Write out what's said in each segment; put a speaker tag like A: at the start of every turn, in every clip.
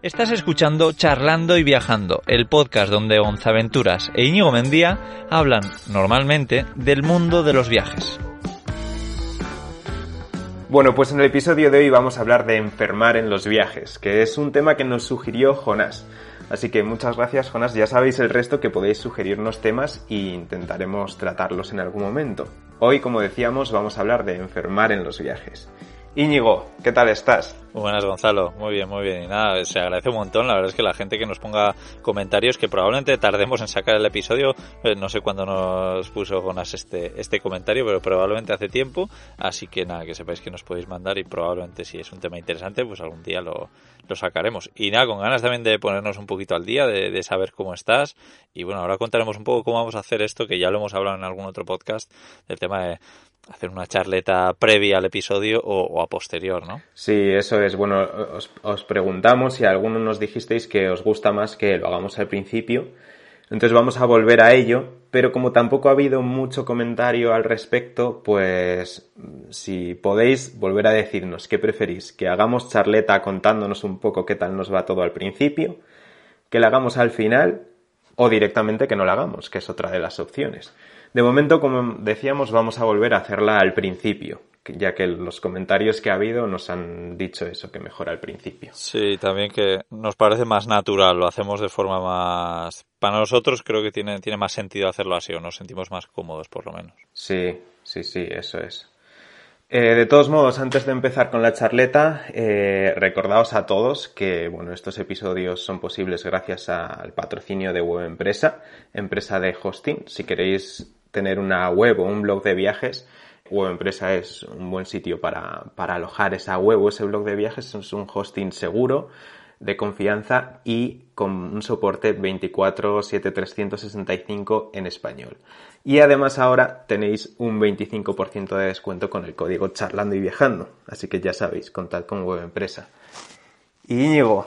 A: Estás escuchando Charlando y Viajando, el podcast donde Gonzaventuras e Íñigo Mendía hablan normalmente del mundo de los viajes.
B: Bueno, pues en el episodio de hoy vamos a hablar de enfermar en los viajes, que es un tema que nos sugirió Jonás. Así que muchas gracias, Jonás. Ya sabéis el resto que podéis sugerirnos temas e intentaremos tratarlos en algún momento. Hoy, como decíamos, vamos a hablar de enfermar en los viajes. Íñigo, ¿qué tal estás?
A: Muy buenas, Gonzalo. Muy bien, muy bien. Y nada, se agradece un montón. La verdad es que la gente que nos ponga comentarios, que probablemente tardemos en sacar el episodio, eh, no sé cuándo nos puso Jonas este, este comentario, pero probablemente hace tiempo. Así que nada, que sepáis que nos podéis mandar y probablemente si es un tema interesante, pues algún día lo, lo sacaremos. Y nada, con ganas también de ponernos un poquito al día, de, de saber cómo estás. Y bueno, ahora contaremos un poco cómo vamos a hacer esto, que ya lo hemos hablado en algún otro podcast, del tema de hacer una charleta previa al episodio o, a posterior, ¿no?
B: Sí, eso es. Bueno, os, os preguntamos si alguno nos dijisteis que os gusta más que lo hagamos al principio. Entonces vamos a volver a ello, pero como tampoco ha habido mucho comentario al respecto, pues si podéis volver a decirnos qué preferís, que hagamos charleta contándonos un poco qué tal nos va todo al principio, que la hagamos al final o directamente que no la hagamos, que es otra de las opciones. De momento, como decíamos, vamos a volver a hacerla al principio, ya que los comentarios que ha habido nos han dicho eso, que mejor al principio.
A: Sí, también que nos parece más natural, lo hacemos de forma más... Para nosotros creo que tiene, tiene más sentido hacerlo así, o nos sentimos más cómodos por lo menos.
B: Sí, sí, sí, eso es. Eh, de todos modos, antes de empezar con la charleta, eh, recordaos a todos que bueno, estos episodios son posibles gracias al patrocinio de Web Empresa, empresa de hosting. Si queréis tener una web o un blog de viajes, Web Empresa es un buen sitio para, para alojar esa web o ese blog de viajes. Es un hosting seguro, de confianza y con un soporte 24-7-365 en español. Y además ahora tenéis un 25% de descuento con el código charlando y viajando. Así que ya sabéis, contad con Web Empresa. Y Íñigo,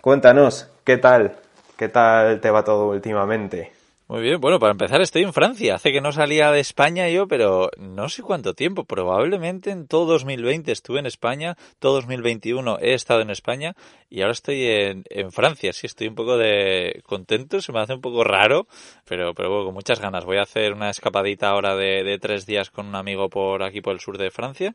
B: cuéntanos, ¿qué tal? ¿Qué tal te va todo últimamente?
A: Muy bien, bueno, para empezar estoy en Francia. Hace que no salía de España yo, pero no sé cuánto tiempo. Probablemente en todo 2020 estuve en España, todo 2021 he estado en España y ahora estoy en, en Francia. Sí, estoy un poco de contento, se me hace un poco raro, pero, pero con muchas ganas. Voy a hacer una escapadita ahora de, de tres días con un amigo por aquí, por el sur de Francia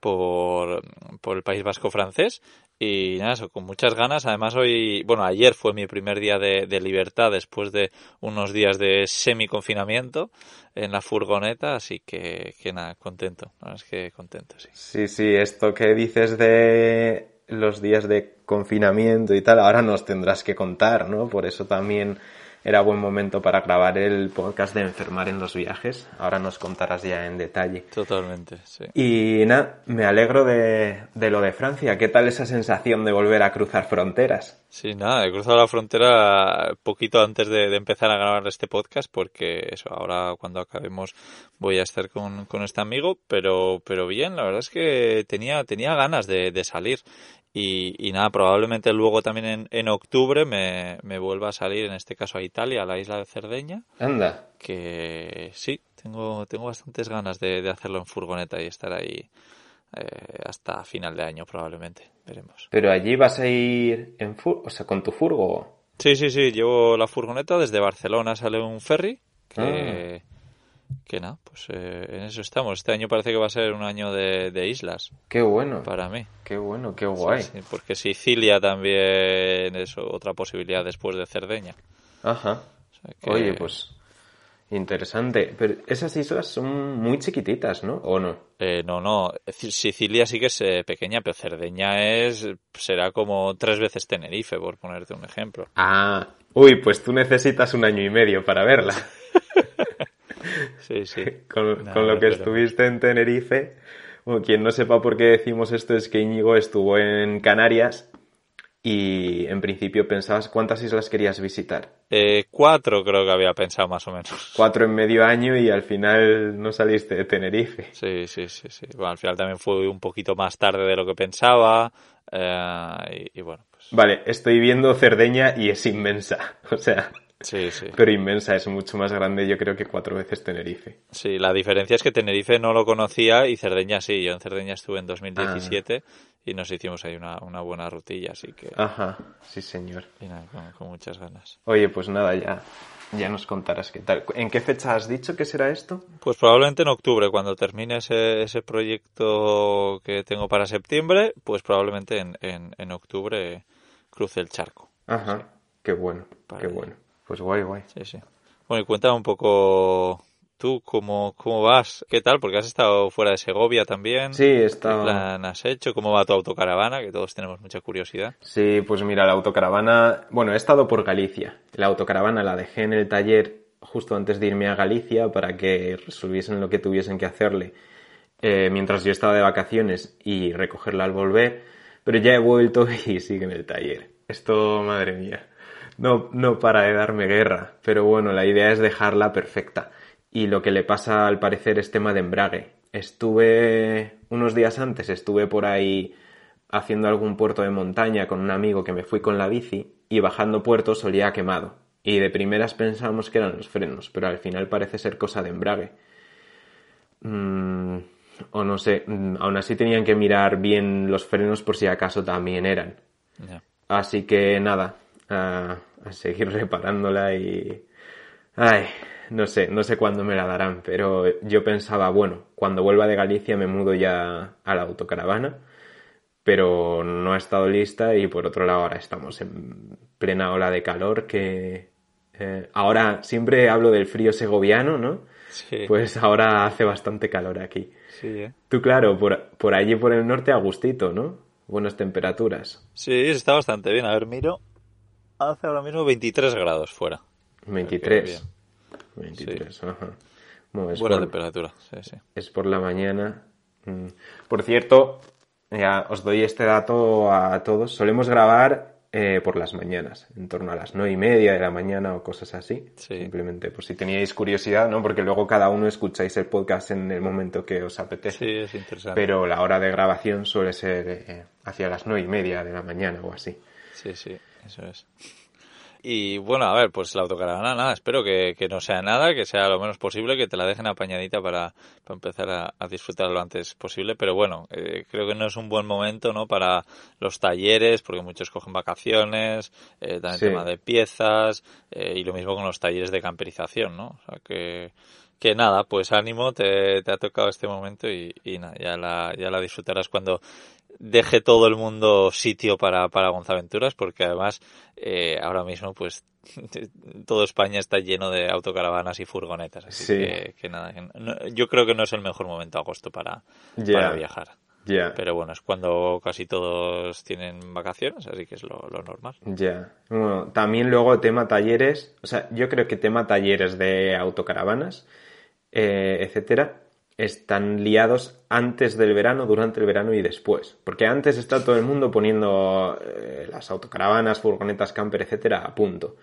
A: por, por el País Vasco francés y nada, con muchas ganas. Además hoy, bueno, ayer fue mi primer día de, de libertad después de unos días de semi-confinamiento en la furgoneta, así que, que nada, contento. No es que contento, sí.
B: Sí, sí, esto que dices de los días de confinamiento y tal, ahora nos tendrás que contar, ¿no? Por eso también era buen momento para grabar el podcast de enfermar en los viajes. Ahora nos contarás ya en detalle.
A: Totalmente, sí.
B: Y nada, me alegro de, de, lo de Francia. ¿Qué tal esa sensación de volver a cruzar fronteras?
A: Sí, nada, he cruzado la frontera poquito antes de, de empezar a grabar este podcast porque eso, ahora cuando acabemos voy a estar con, con este amigo, pero, pero bien, la verdad es que tenía, tenía ganas de, de salir. Y, y, nada, probablemente luego también en, en octubre me, me, vuelva a salir, en este caso a Italia, a la isla de Cerdeña.
B: Anda.
A: Que sí, tengo, tengo bastantes ganas de, de hacerlo en furgoneta y estar ahí eh, hasta final de año probablemente. Veremos.
B: Pero allí vas a ir en fur o sea, con tu furgo.
A: Sí, sí, sí, llevo la furgoneta desde Barcelona, sale un ferry que... Que nada, pues eh, en eso estamos. Este año parece que va a ser un año de, de islas.
B: Qué bueno.
A: Para mí.
B: Qué bueno, qué guay.
A: Sí, sí, porque Sicilia también es otra posibilidad después de Cerdeña.
B: Ajá. O sea que... Oye, pues interesante. Pero esas islas son muy chiquititas, ¿no? ¿O no?
A: Eh, no, no. Sicilia sí que es eh, pequeña, pero Cerdeña es será como tres veces Tenerife, por ponerte un ejemplo.
B: Ah, uy, pues tú necesitas un año y medio para verla.
A: Sí, sí.
B: con, no, con, lo que pero... estuviste en Tenerife. Bueno, quien no sepa por qué decimos esto es que Íñigo estuvo en Canarias y en principio pensabas cuántas islas querías visitar.
A: Eh, cuatro creo que había pensado más o menos.
B: Cuatro en medio año y al final no saliste de Tenerife.
A: Sí, sí, sí, sí. Bueno, al final también fue un poquito más tarde de lo que pensaba eh, y, y, bueno. Pues...
B: Vale, estoy viendo Cerdeña y es inmensa. O sea,
A: Sí, sí.
B: Pero inmensa, es mucho más grande yo creo que cuatro veces Tenerife.
A: Sí, la diferencia es que Tenerife no lo conocía y Cerdeña sí. Yo en Cerdeña estuve en 2017 y nos hicimos ahí una, una buena rutilla, así que...
B: Ajá, sí señor.
A: Y nada, con, con muchas ganas.
B: Oye, pues nada, ya, ya nos contarás qué tal. ¿En qué fecha has dicho que será esto?
A: Pues probablemente en octubre, cuando termine ese, ese proyecto que tengo para septiembre, pues probablemente en, en, en octubre cruce el charco.
B: Ajá, qué bueno, qué bueno. Pues guay, guay.
A: Sí, sí. Bueno, y cuéntame un poco tú cómo, cómo vas, qué tal, porque has estado fuera de Segovia también.
B: Sí, he
A: ¿Qué
B: estado...
A: plan has hecho? ¿Cómo va tu autocaravana? Que todos tenemos mucha curiosidad.
B: Sí, pues mira, la autocaravana... Bueno, he estado por Galicia. La autocaravana la dejé en el taller justo antes de irme a Galicia para que resolviesen lo que tuviesen que hacerle eh, mientras yo estaba de vacaciones y recogerla al volver. Pero ya he vuelto y sigue en el taller. Esto, madre mía, no, no para de darme guerra. Pero bueno, la idea es dejarla perfecta. Y lo que le pasa al parecer es tema de embrague. Estuve unos días antes, estuve por ahí haciendo algún puerto de montaña con un amigo que me fui con la bici y bajando puerto solía quemado. Y de primeras pensábamos que eran los frenos, pero al final parece ser cosa de embrague. Mm, o no sé, mm, aún así tenían que mirar bien los frenos por si acaso también eran. Así que nada, a, a seguir reparándola y... Ay, no sé, no sé cuándo me la darán, pero yo pensaba, bueno, cuando vuelva de Galicia me mudo ya a la autocaravana, pero no ha estado lista y por otro lado ahora estamos en plena ola de calor que... eh, ahora siempre hablo del frío segoviano, ¿no?
A: Sí,
B: Pues ahora hace bastante calor aquí.
A: sí, ¿eh?
B: Tú, claro, por, por allí por el norte a gustito, ¿no? Buenas temperaturas.
A: Sí, está bastante bien. A ver, miro. Hace ahora mismo 23 grados fuera.
B: 23.
A: Bien.
B: 23, ajá. Bueno, es,
A: Buena
B: por,
A: temperatura, sí, sí.
B: es por la mañana. Mm. Por cierto, ya os doy este dato a todos. Solemos grabar eh, por las mañanas, en torno a las nueve y media de la mañana o cosas así.
A: Sí.
B: Simplemente por si teníais curiosidad, ¿no? Porque luego cada uno escucháis el podcast en el momento que os apetece.
A: Sí, es interesante.
B: Pero la hora de grabación suele ser eh, hacia las nueve y media de la mañana o así.
A: Sí, sí, eso es. Y bueno, a ver, pues la autocaravana, nada, espero que, que no sea nada, que sea lo menos posible, que te la dejen apañadita para, para empezar a, a disfrutar lo antes posible. Pero bueno, eh, creo que no es un buen momento, ¿no? Para los talleres, porque muchos cogen vacaciones, eh, también
B: Sí.
A: tema de piezas, eh, y lo mismo con los talleres de camperización, ¿no? O sea que, que nada, pues ánimo, te, te ha tocado este momento y, y nada, ya la, ya la disfrutarás cuando deje todo el mundo sitio para, para Gonzaventuras, porque además eh, ahora mismo pues todo España está lleno de autocaravanas y furgonetas, así
B: Sí.
A: que, que nada, que no- yo creo que no es el mejor momento agosto para, para viajar.
B: Ya.
A: Pero bueno, es cuando casi todos tienen vacaciones, así que es lo, lo normal.
B: Ya. Bueno, también luego tema talleres, o sea, yo creo que tema talleres de autocaravanas, eh, etcétera, están liados antes del verano, durante el verano y después. Porque antes está todo el mundo poniendo eh, las autocaravanas, furgonetas, camper, etcétera, a punto.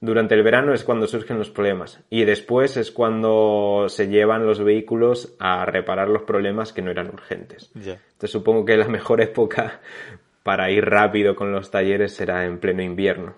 B: Durante el verano es cuando surgen los problemas. Y después es cuando se llevan los vehículos a reparar los problemas que no eran urgentes.
A: Ya.
B: Entonces supongo que la mejor época para ir rápido con los talleres será en pleno invierno.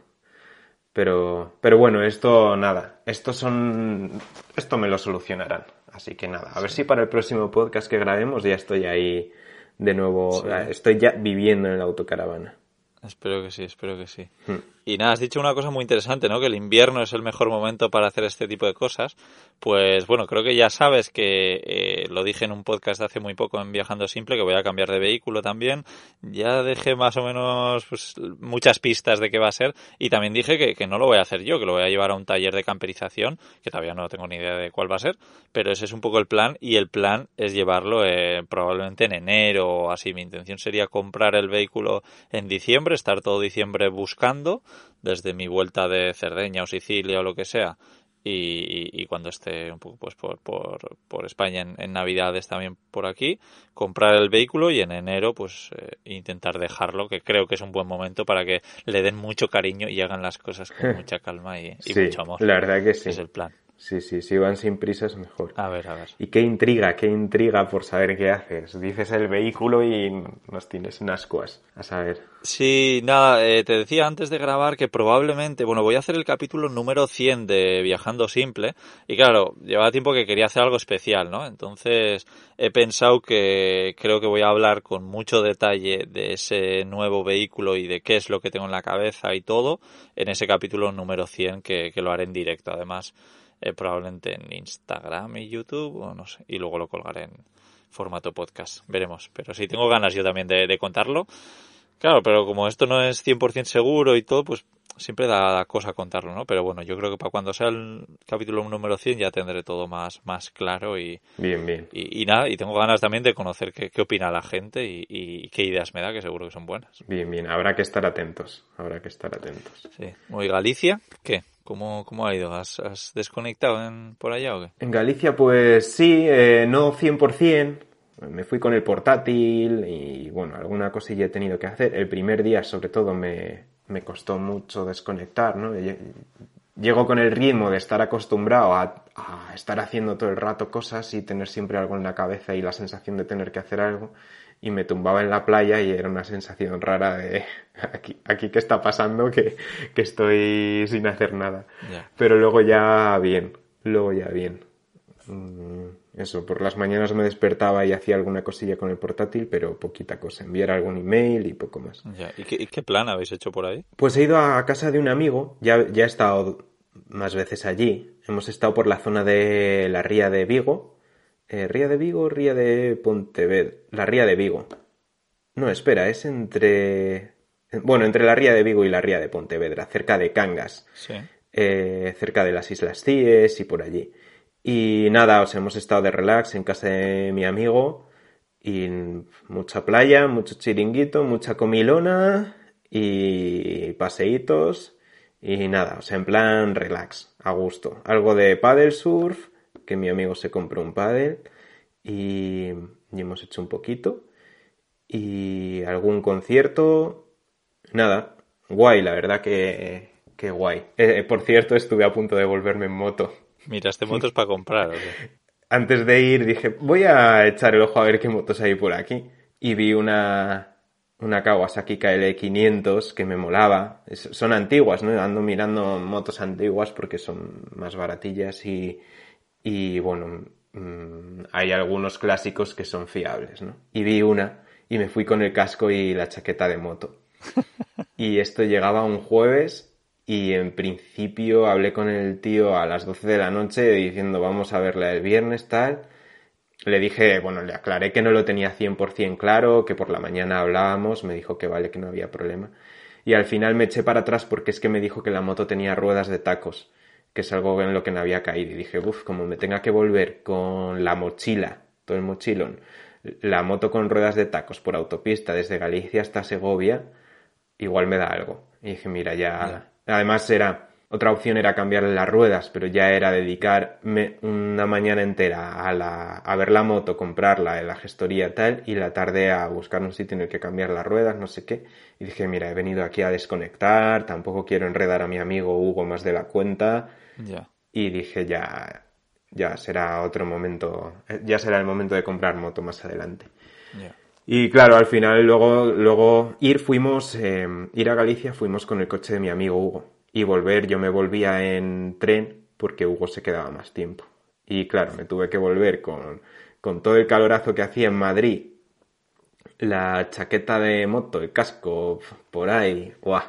B: Pero, pero bueno, esto nada. Esto son, esto me lo solucionarán. Así que nada. A ver si para el próximo podcast que grabemos ya estoy ahí de nuevo.
A: Sí.
B: Estoy ya viviendo en la autocaravana.
A: Espero que sí, espero que sí.
B: Hmm.
A: Y nada, has dicho una cosa muy interesante, ¿no? Que el invierno es el mejor momento para hacer este tipo de cosas. Pues bueno, creo que ya sabes que eh, lo dije en un podcast hace muy poco en Viajando Simple, que voy a cambiar de vehículo también. Ya dejé más o menos pues, muchas pistas de qué va a ser. Y también dije que, que no lo voy a hacer yo, que lo voy a llevar a un taller de camperización, que todavía no tengo ni idea de cuál va a ser. Pero ese es un poco el plan. Y el plan es llevarlo eh, probablemente en enero o así. Mi intención sería comprar el vehículo en diciembre, estar todo diciembre buscando desde mi vuelta de Cerdeña o Sicilia o lo que sea y, y cuando esté un poco pues por, por, por España en, en Navidades también por aquí comprar el vehículo y en enero pues eh, intentar dejarlo que creo que es un buen momento para que le den mucho cariño y hagan las cosas con mucha calma y, y
B: sí,
A: mucho amor
B: la verdad que sí.
A: es el plan
B: Sí, sí, si van sin prisa es mejor.
A: A ver, a ver.
B: Y qué intriga, qué intriga por saber qué haces. Dices el vehículo y nos tienes en ascuas. A saber.
A: Sí, nada, eh, te decía antes de grabar que probablemente, bueno, voy a hacer el capítulo número 100 de Viajando Simple. Y claro, llevaba tiempo que quería hacer algo especial, ¿no? Entonces he pensado que creo que voy a hablar con mucho detalle de ese nuevo vehículo y de qué es lo que tengo en la cabeza y todo en ese capítulo número 100 que, que lo haré en directo. Además, eh, probablemente en Instagram y YouTube, o no sé, y luego lo colgaré en formato podcast. Veremos. Pero sí, tengo ganas yo también de, contarlo. Claro, pero como esto no es 100% seguro y todo, pues siempre da cosa contarlo, ¿no? Pero bueno, yo creo que para cuando sea el capítulo número 100 ya tendré todo más, más claro y...
B: Bien, bien.
A: Y, nada, y tengo ganas también de conocer qué, qué opina la gente y, y, qué ideas me da, que seguro que son buenas.
B: Bien, bien. Habrá que estar atentos. Habrá que estar atentos.
A: Sí. Muy Galicia, ¿qué? ¿Cómo, cómo ha ido? ¿Has, desconectado en, por allá o qué?
B: En Galicia, pues sí, eh, no 100%. Me fui con el portátil y bueno, alguna cosilla he tenido que hacer. El primer día, sobre todo, me, me costó mucho desconectar, ¿no? Llego con el ritmo de estar acostumbrado a, a estar haciendo todo el rato cosas y tener siempre algo en la cabeza y la sensación de tener que hacer algo y me tumbaba en la playa y era una sensación rara de aquí, aquí qué está pasando que, que estoy sin hacer nada. Pero luego ya bien, luego ya bien. Mm, eso, por las mañanas me despertaba y hacía alguna cosilla con el portátil, pero poquita cosa, enviar algún email y poco más.
A: ¿Y, qué, qué, plan habéis hecho por ahí?
B: Pues he ido a casa de un amigo, ya, ya he estado más veces allí. Hemos estado por la zona de la ría de Vigo, eh, ¿Ría de Vigo Ría de Pontevedra? La Ría de Vigo. No, espera, es entre... Bueno, entre la Ría de Vigo y la Ría de Pontevedra, cerca de Cangas.
A: Sí.
B: Eh, cerca de las Islas Cíes y por allí. Y nada, os hemos estado de relax en casa de mi amigo y mucha playa, mucho chiringuito, mucha comilona y paseitos y nada, o sea, en plan relax, a gusto. Algo de paddle surf que mi amigo se compró un paddle y, hemos hecho un poquito. Y algún concierto. Nada, guay, la verdad que, que guay. Eh, por cierto, estuve a punto de volverme en moto.
A: Mira, este moto es para comprar.
B: Antes de ir dije, voy a echar el ojo a ver qué motos hay por aquí. Y vi una, una Kawasaki KL500 que me molaba. son antiguas, ¿no? Ando mirando motos antiguas porque son más baratillas y, y bueno, mm, hay algunos clásicos que son fiables, ¿no? Y vi una y me fui con el casco y la chaqueta de moto. y esto llegaba un jueves y en principio hablé con el tío a las 12 de la noche diciendo vamos a verla el viernes tal. Le dije, bueno, le aclaré que no lo tenía 100% claro, que por la mañana hablábamos, me dijo que vale, que no había problema. Y al final me eché para atrás porque es que me dijo que la moto tenía ruedas de tacos que es algo en lo que no había caído. Y dije, uff, como me tenga que volver con la mochila, todo el mochilón, la moto con ruedas de tacos por autopista desde Galicia hasta Segovia, igual me da algo. Y dije, mira, ya. Además era. Otra opción era cambiarle las ruedas, pero ya era dedicarme una mañana entera a, la, a ver la moto, comprarla en la gestoría tal, y la tarde a buscar un sitio en el que cambiar las ruedas, no sé qué. Y dije, mira, he venido aquí a desconectar, tampoco quiero enredar a mi amigo Hugo más de la cuenta y dije, ya, ya será otro momento, ya será el momento de comprar moto más adelante. Y claro, al final luego, luego ir fuimos, eh, ir a Galicia fuimos con el coche de mi amigo Hugo. Y volver, yo me volvía en tren porque Hugo se quedaba más tiempo. Y claro, me tuve que volver con, con todo el calorazo que hacía en Madrid, la chaqueta de moto, el casco, por ahí, ¡guau!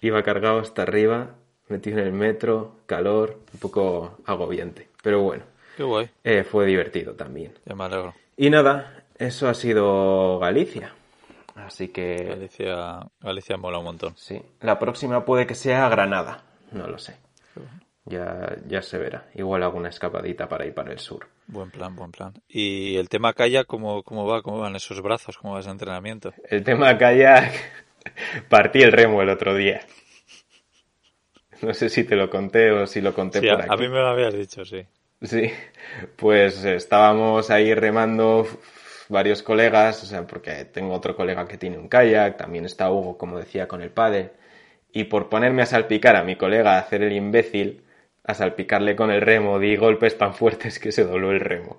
B: Iba cargado hasta arriba metido en el metro, calor, un poco agobiante. Pero bueno.
A: Qué guay.
B: Eh, fue divertido también.
A: Ya me alegro.
B: Y nada, eso ha sido Galicia. Así que.
A: Galicia, Galicia mola un montón.
B: Sí. La próxima puede que sea Granada. No lo sé. Ya, ya se verá. Igual alguna escapadita para ir para el sur.
A: Buen plan, buen plan. ¿Y el tema kayak cómo, cómo va? ¿Cómo van esos brazos? ¿Cómo va ese entrenamiento?
B: El tema kayak... Partí el remo el otro día. No sé si te lo conté o si lo conté por aquí.
A: A mí me lo habías dicho, sí.
B: Sí, pues estábamos ahí remando varios colegas, o sea, porque tengo otro colega que tiene un kayak, también está Hugo, como decía, con el padre. Y por ponerme a salpicar a mi colega a hacer el imbécil, a salpicarle con el remo, di golpes tan fuertes que se dobló el remo.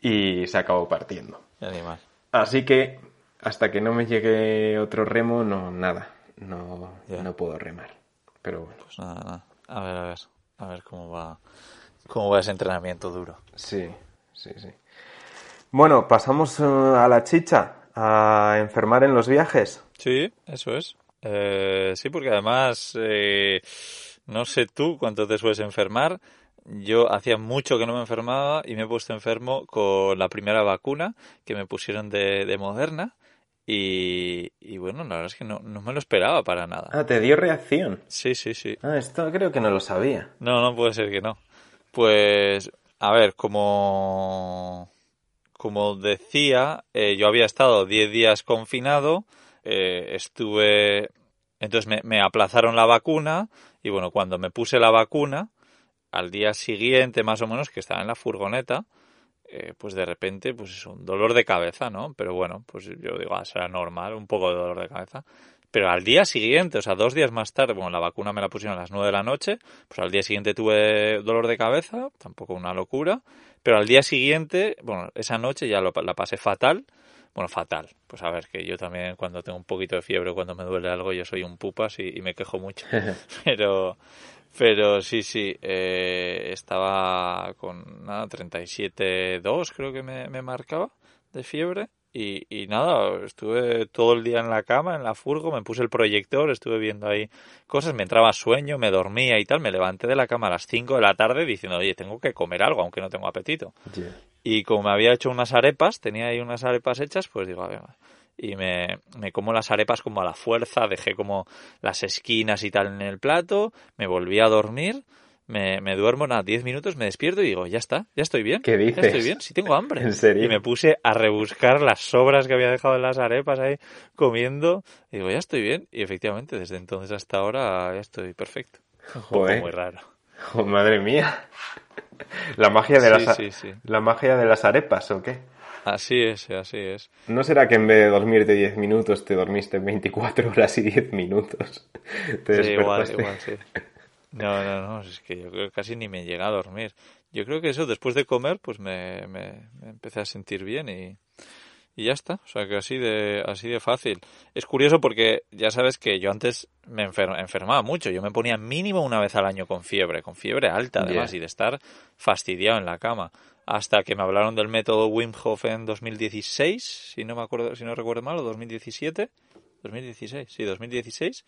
B: Y se acabó partiendo.
A: Animal.
B: Así que hasta que no me llegue otro remo, no, nada. No, no puedo remar. Pero bueno.
A: Pues nada, nada. A ver, a ver. A ver cómo va, cómo va ese entrenamiento duro.
B: Sí, sí, sí. Bueno, pasamos eh, a la chicha, a enfermar en los viajes.
A: Sí, eso es. Eh, sí, porque además, eh, no sé tú cuánto te sueles enfermar. Yo hacía mucho que no me enfermaba y me he puesto enfermo con la primera vacuna que me pusieron de, de Moderna. Y, y, bueno, la verdad es que no, no, me lo esperaba para nada.
B: Ah, ¿te dio reacción?
A: Sí, sí, sí.
B: Ah, esto creo que no lo sabía.
A: No, no puede ser que no. Pues, a ver, como, como decía, eh, yo había estado 10 días confinado, eh, estuve, entonces me, aplazaron la vacuna y bueno, cuando me puse la vacuna, al día siguiente más o menos, que estaba en la furgoneta, eh, pues de repente, pues es un dolor de cabeza, ¿no? Pero bueno, pues yo digo, ah, será normal, un poco de dolor de cabeza. Pero al día siguiente, o sea, dos días más tarde, bueno, la vacuna me la pusieron a las nueve de la noche, pues al día siguiente tuve dolor de cabeza, tampoco una locura, pero al día siguiente, bueno, esa noche ya lo, la pasé fatal, bueno, fatal, pues a ver, que yo también cuando tengo un poquito de fiebre, cuando me duele algo, yo soy un pupas y, y me quejo mucho, pero, pero sí, sí, eh, estaba con nada, 37,2 creo que me, me, marcaba de fiebre. Y, y, nada, estuve todo el día en la cama, en la furgo, me puse el proyector, estuve viendo ahí cosas, me entraba sueño, me dormía y tal, me levanté de la cama a las 5 de la tarde diciendo, oye, tengo que comer algo, aunque no tengo apetito.
B: Yeah.
A: Y como me había hecho unas arepas, tenía ahí unas arepas hechas, pues digo, a ver, y me, me, como las arepas como a la fuerza, dejé como las esquinas y tal en el plato, me volví a dormir, me, me duermo nada, 10 minutos, me despierto y digo, ya está, ya estoy bien.
B: ¿Qué dices?
A: Ya estoy bien, sí tengo hambre.
B: ¿En serio?
A: Y me puse a rebuscar las sobras que había dejado en las arepas ahí comiendo, y digo, ya estoy bien, y efectivamente desde entonces hasta ahora ya estoy perfecto.
B: Joder.
A: muy raro.
B: Oh, madre mía. La magia de
A: sí,
B: las
A: sí, sí.
B: la magia de las arepas, ¿o qué?
A: Así es, así es.
B: ¿No será que en vez de dormirte 10 minutos te dormiste 24 horas y 10 minutos? Te
A: sí, igual, igual, sí. No, no, no, es que yo creo que casi ni me llega a dormir. Yo creo que eso, después de comer, pues me, me, me empecé a sentir bien y, y ya está. O sea que así de, así de fácil. Es curioso porque ya sabes que yo antes me enfer enfermaba mucho. Yo me ponía mínimo una vez al año con fiebre, con fiebre alta además,
B: Yeah.
A: y de estar fastidiado en la cama. Hasta que me hablaron del método Wim Hof en 2016, si no me acuerdo, si no recuerdo mal, o 2017. 2016, sí, 2016.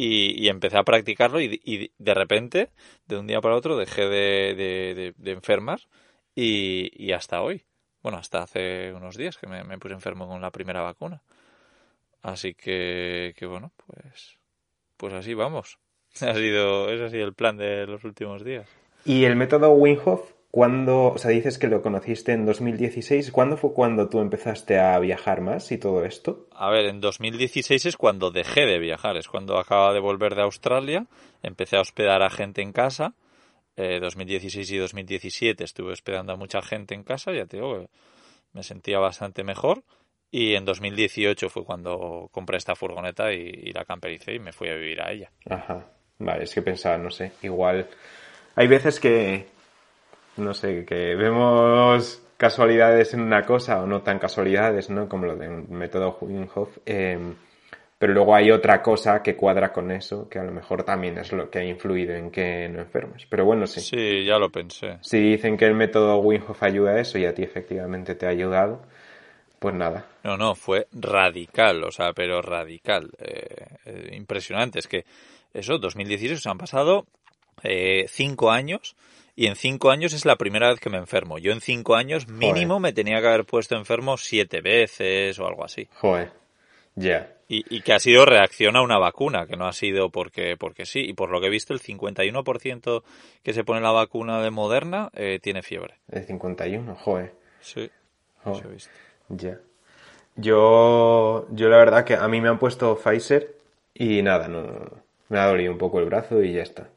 A: Y, empecé a practicarlo y, y de repente, de un día para otro, dejé de, enfermar y, hasta hoy. Bueno, hasta hace unos días que me, puse enfermo con la primera vacuna. Así que, bueno, pues, pues así vamos. Ha sido, ese ha sido el plan de los últimos días.
B: ¿Y el método Wim cuándo, o sea, dices que lo conociste en 2016, ¿cuándo fue cuando tú empezaste a viajar más y todo esto?
A: A ver, en 2016 es cuando dejé de viajar, es cuando acaba de volver de Australia, empecé a hospedar a gente en casa, eh, 2016 y 2017 estuve hospedando a mucha gente en casa, ya te digo, me sentía bastante mejor, y en 2018 fue cuando compré esta furgoneta y, y la campericé y me fui a vivir a ella.
B: Ajá. Vale, es que pensaba, no sé, igual... Hay veces que, no sé, que vemos casualidades en una cosa o no tan casualidades, ¿no? Como lo del método Wim Hof. Eh, pero luego hay otra cosa que cuadra con eso, que a lo mejor también es lo que ha influido en que no enfermes. Pero bueno, sí.
A: Sí, ya lo pensé.
B: Si dicen que el método Wim Hof ayuda a eso y a ti efectivamente te ha ayudado, pues nada.
A: No, no, fue radical, o sea, pero radical. Eh, eh, impresionante. Es que eso, 2016, se han pasado eh, cinco años y en cinco años es la primera vez que me enfermo. Yo en cinco años mínimo
B: Joder.
A: me tenía que haber puesto enfermo siete veces o algo así.
B: Joder. Ya.
A: Y, y que ha sido reacción a una vacuna, que no ha sido porque, porque sí. Y por lo que he visto, el 51% que se pone la vacuna de Moderna eh, tiene fiebre.
B: El 51, joder.
A: Sí,
B: Joder.
A: eso he visto.
B: Ya. Yo, yo la verdad que a mí me han puesto Pfizer y nada, no, me ha dolido un poco el brazo y ya está.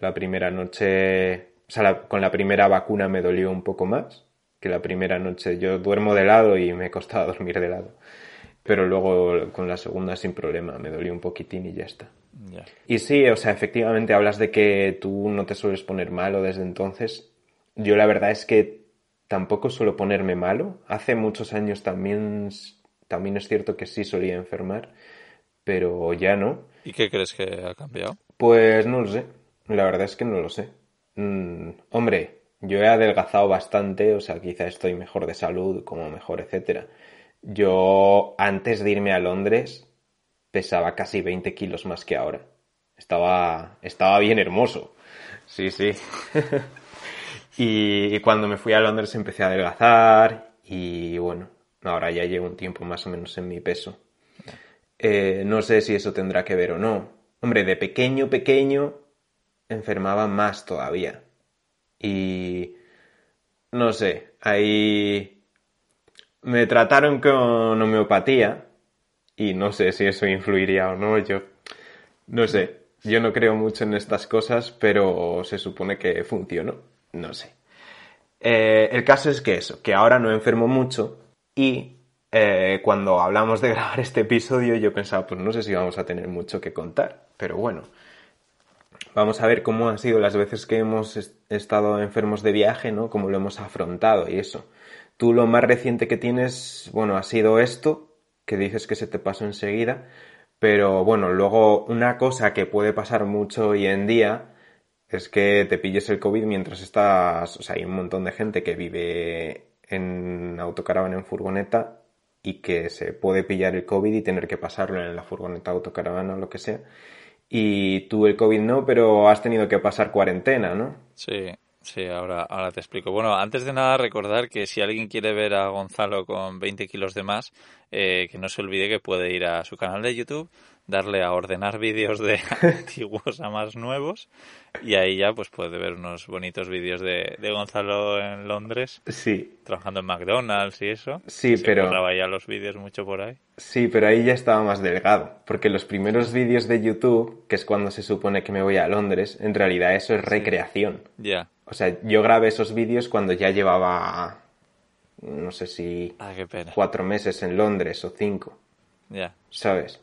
B: La primera noche, o sea, la- con la primera vacuna me dolió un poco más que la primera noche. Yo duermo de lado y me costaba dormir de lado. Pero luego con la segunda sin problema, me dolió un poquitín y ya está. Y sí, o sea, efectivamente hablas de que tú no te sueles poner malo desde entonces. Yo la verdad es que tampoco suelo ponerme malo. Hace muchos años también, también es cierto que sí solía enfermar, pero ya no.
A: ¿Y qué crees que ha cambiado?
B: Pues no lo sé. La verdad es que no lo sé. Mm, hombre, yo he adelgazado bastante, o sea, quizá estoy mejor de salud, como mejor, etcétera. Yo, antes de irme a Londres, pesaba casi 20 kilos más que ahora. Estaba, estaba bien hermoso. Sí, sí. y cuando me fui a Londres empecé a adelgazar y bueno, ahora ya llevo un tiempo más o menos en mi peso. Eh, no sé si eso tendrá que ver o no. Hombre, de pequeño, pequeño, enfermaba más todavía. Y no sé, ahí me trataron con homeopatía y no sé si eso influiría o no. Yo no sé, yo no creo mucho en estas cosas, pero se supone que funcionó. No sé. Eh, el caso es que eso, que ahora no enfermo mucho y eh, cuando hablamos de grabar este episodio yo pensaba, pues no sé si vamos a tener mucho que contar, pero bueno, vamos a ver cómo han sido las veces que hemos estado enfermos de viaje, ¿no? Cómo lo hemos afrontado y eso. Tú lo más reciente que tienes, bueno, ha sido esto, que dices que se te pasó enseguida, pero bueno, luego una cosa que puede pasar mucho hoy en día es que te pilles el COVID mientras estás, o sea, hay un montón de gente que vive en autocaravana en furgoneta y que se puede pillar el COVID y tener que pasarlo en la furgoneta autocaravana o lo que sea. Y tú el COVID no, pero has tenido que pasar cuarentena, ¿no?
A: Sí, sí, ahora, ahora te explico. Bueno, antes de nada recordar que si alguien quiere ver a Gonzalo con 20 kilos de más, eh, que no se olvide que puede ir a su canal de YouTube darle a ordenar vídeos de antiguos a más nuevos y ahí ya pues puede ver unos bonitos vídeos de, Gonzalo en Londres.
B: Sí.
A: Trabajando en McDonald's y eso.
B: Sí, pero...
A: graba ya los vídeos mucho por ahí.
B: Sí, pero ahí ya estaba más delgado. Porque los primeros vídeos de YouTube, que es cuando se supone que me voy a Londres, en realidad eso es recreación.
A: Ya.
B: O sea, yo grabé esos vídeos cuando ya llevaba, no sé si...
A: Ah, qué pena.
B: Cuatro meses en Londres o cinco.
A: Ya.
B: ¿Sabes?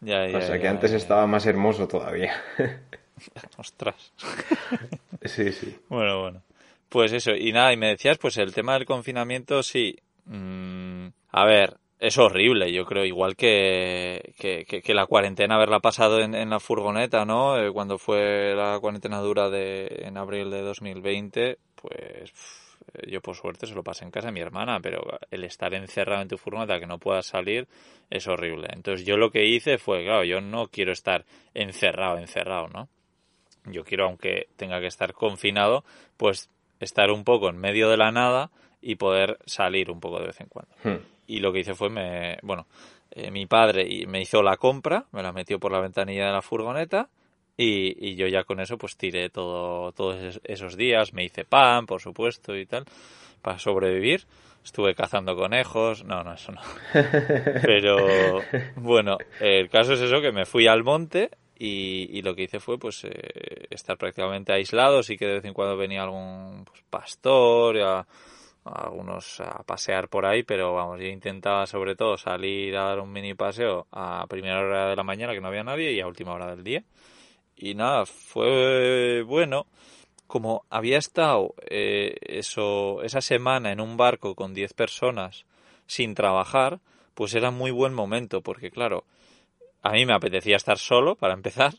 A: Ya,
B: o sea que antes estaba más hermoso todavía.
A: Ostras.
B: sí, sí.
A: Bueno, bueno. Pues eso, y nada, y me decías, pues el tema del confinamiento, sí. Mm, a ver, es horrible, yo creo, igual que, que, la cuarentena haberla pasado en, en la furgoneta, ¿no? Eh, cuando fue la cuarentena dura de, en abril de 2020, pues yo por suerte se lo pasé en casa de mi hermana, pero el estar encerrado en tu furgoneta que no puedas salir es horrible. Entonces yo lo que hice fue, claro, yo no quiero estar encerrado, encerrado, ¿no? Yo quiero, aunque tenga que estar confinado, pues estar un poco en medio de la nada y poder salir un poco de vez en cuando. Hmm. Y lo que hice fue, me, bueno, eh, mi padre me hizo la compra, me la metió por la ventanilla de la furgoneta y, yo ya con eso pues tiré todo, todos esos días, me hice pan, por supuesto, y tal, para sobrevivir. Estuve cazando conejos, no, no, eso no. Pero bueno, el caso es eso, que me fui al monte y, lo que hice fue pues eh, estar prácticamente aislado, sí que de vez en cuando venía algún pues, pastor, a, algunos a pasear por ahí, pero vamos, yo intentaba sobre todo salir a dar un mini paseo a primera hora de la mañana que no había nadie y a última hora del día y nada, fue bueno. Como había estado eh, eso, esa semana en un barco con 10 personas sin trabajar, pues era muy buen momento, porque claro, a mí me apetecía estar solo para empezar,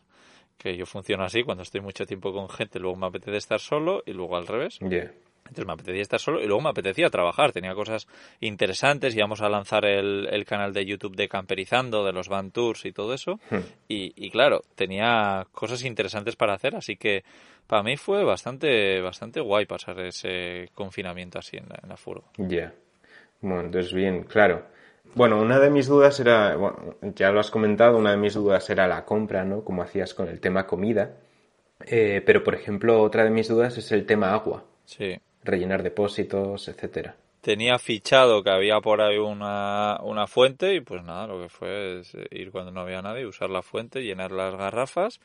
A: que yo funciono así, cuando estoy mucho tiempo con gente, luego me apetece estar solo y luego al revés. Entonces me apetecía estar solo y luego me apetecía trabajar. Tenía cosas interesantes. Íbamos a lanzar el, el canal de YouTube de Camperizando, de los van tours y todo eso. Hmm. Y, claro, tenía cosas interesantes para hacer. Así que para mí fue bastante, bastante guay pasar ese confinamiento así en la, en furgo.
B: Ya. Bueno, entonces bien, claro. Bueno, una de mis dudas era, bueno, ya lo has comentado, una de mis dudas era la compra, ¿no? Como hacías con el tema comida. Eh, pero, por ejemplo, otra de mis dudas es el tema agua.
A: Sí
B: rellenar depósitos, etcétera.
A: Tenía fichado que había por ahí una, una fuente y pues nada, lo que fue es ir cuando no había nadie, usar la fuente, llenar las garrafas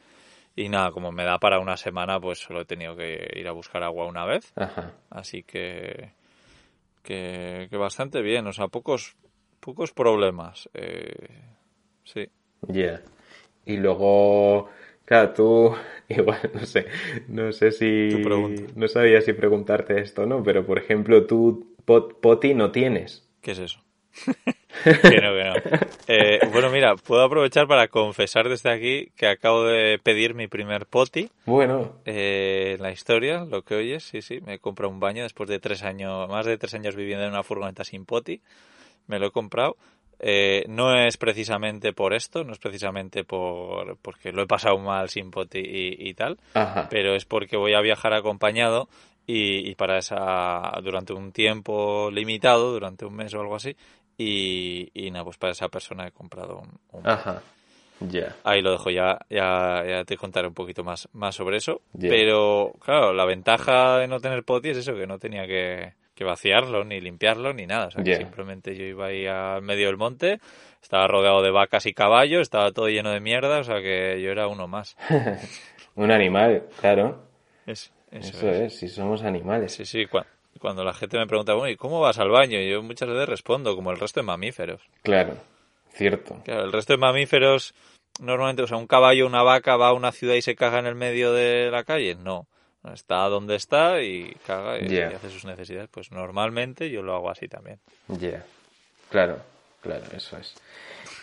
A: y nada, como me da para una semana, pues solo he tenido que ir a buscar agua una vez.
B: Ajá.
A: Así que, que, bastante bien, o sea, pocos, pocos problemas. Eh, sí.
B: Ya. Y luego, claro, tú, igual, no sé, no sé si, no sabía si preguntarte esto, ¿no? Pero, por ejemplo, tú pot- poti no tienes.
A: ¿Qué es eso? que no, que no. Eh, bueno, mira, puedo aprovechar para confesar desde aquí que acabo de pedir mi primer poti
B: Bueno,
A: eh, en la historia, lo que oyes, sí, sí, me he comprado un baño después de tres años, más de tres años viviendo en una furgoneta sin poti, me lo he comprado. Eh, no es precisamente por esto, no es precisamente por porque lo he pasado mal sin poti y, y tal,
B: ajá.
A: pero es porque voy a viajar acompañado y, y para esa durante un tiempo limitado, durante un mes o algo así, y, y nada, pues para esa persona he comprado un, un
B: Ajá. Ya.
A: Ahí lo dejo, ya, ya, ya te contaré un poquito más, más sobre eso. Pero, claro, la ventaja de no tener poti es eso, que no tenía que, que vaciarlo, ni limpiarlo, ni nada. O sea, que simplemente yo iba ahí al medio del monte, estaba rodeado de vacas y caballos, estaba todo lleno de mierda, o sea que yo era uno más.
B: Un animal, claro.
A: Es- eso,
B: Eso
A: es.
B: es, si somos animales.
A: Sí, sí, cua- cuando la gente me pregunta, bueno, ¿y cómo vas al baño? Yo muchas veces respondo, como el resto de mamíferos.
B: Claro, cierto.
A: Claro, el resto de mamíferos, normalmente, o sea, un caballo, una vaca va a una ciudad y se caga en el medio de la calle. No. Está donde está y caga y,
B: Ya.
A: y hace sus necesidades. Pues normalmente yo lo hago así también.
B: Ya. Claro, claro, eso es.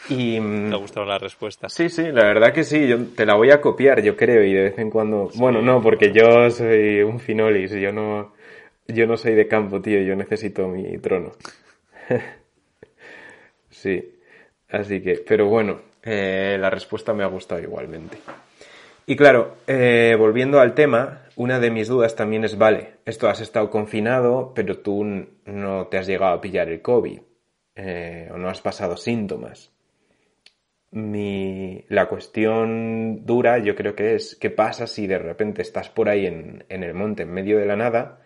B: Y... mm,
A: ¿Te ha gustado la respuesta?
B: Sí, sí, la verdad que sí, yo te la voy a copiar, yo creo, y de vez en cuando... Bueno, no, porque yo soy un finolis, yo no, yo no soy de campo, tío, yo necesito mi trono. sí, así que, pero bueno, eh, la respuesta me ha gustado igualmente. Y claro, eh, volviendo al tema, una de mis dudas también es, vale, esto has estado confinado, pero tú no te has llegado a pillar el COVID, eh, o no has pasado síntomas mi, la cuestión dura yo creo que es qué pasa si de repente estás por ahí en, en el monte, en medio de la nada,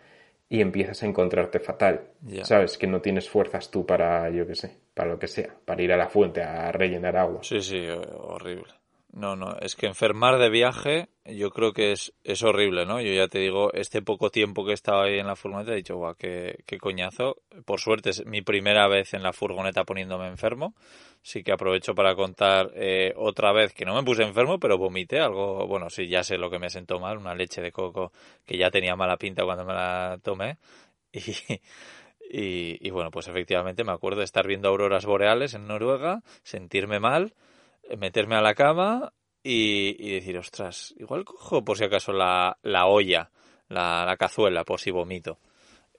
B: y empiezas a encontrarte fatal.
A: Ya.
B: Sabes que no tienes fuerzas tú para, yo qué sé, para lo que sea, para ir a la fuente a rellenar agua.
A: Sí, sí, ho- horrible. No, no, es que enfermar de viaje yo creo que es, es horrible, ¿no? Yo ya te digo, este poco tiempo que he estado ahí en la furgoneta he dicho, guau, qué, qué coñazo. Por suerte es mi primera vez en la furgoneta poniéndome enfermo. Sí que aprovecho para contar eh, otra vez que no me puse enfermo, pero vomité algo, bueno, sí, ya sé lo que me sentó mal, una leche de coco que ya tenía mala pinta cuando me la tomé. Y, y, y bueno, pues efectivamente me acuerdo de estar viendo auroras boreales en Noruega, sentirme mal, meterme a la cama y, y decir, ostras, igual cojo por si acaso la, la olla, la, la cazuela, por si vomito.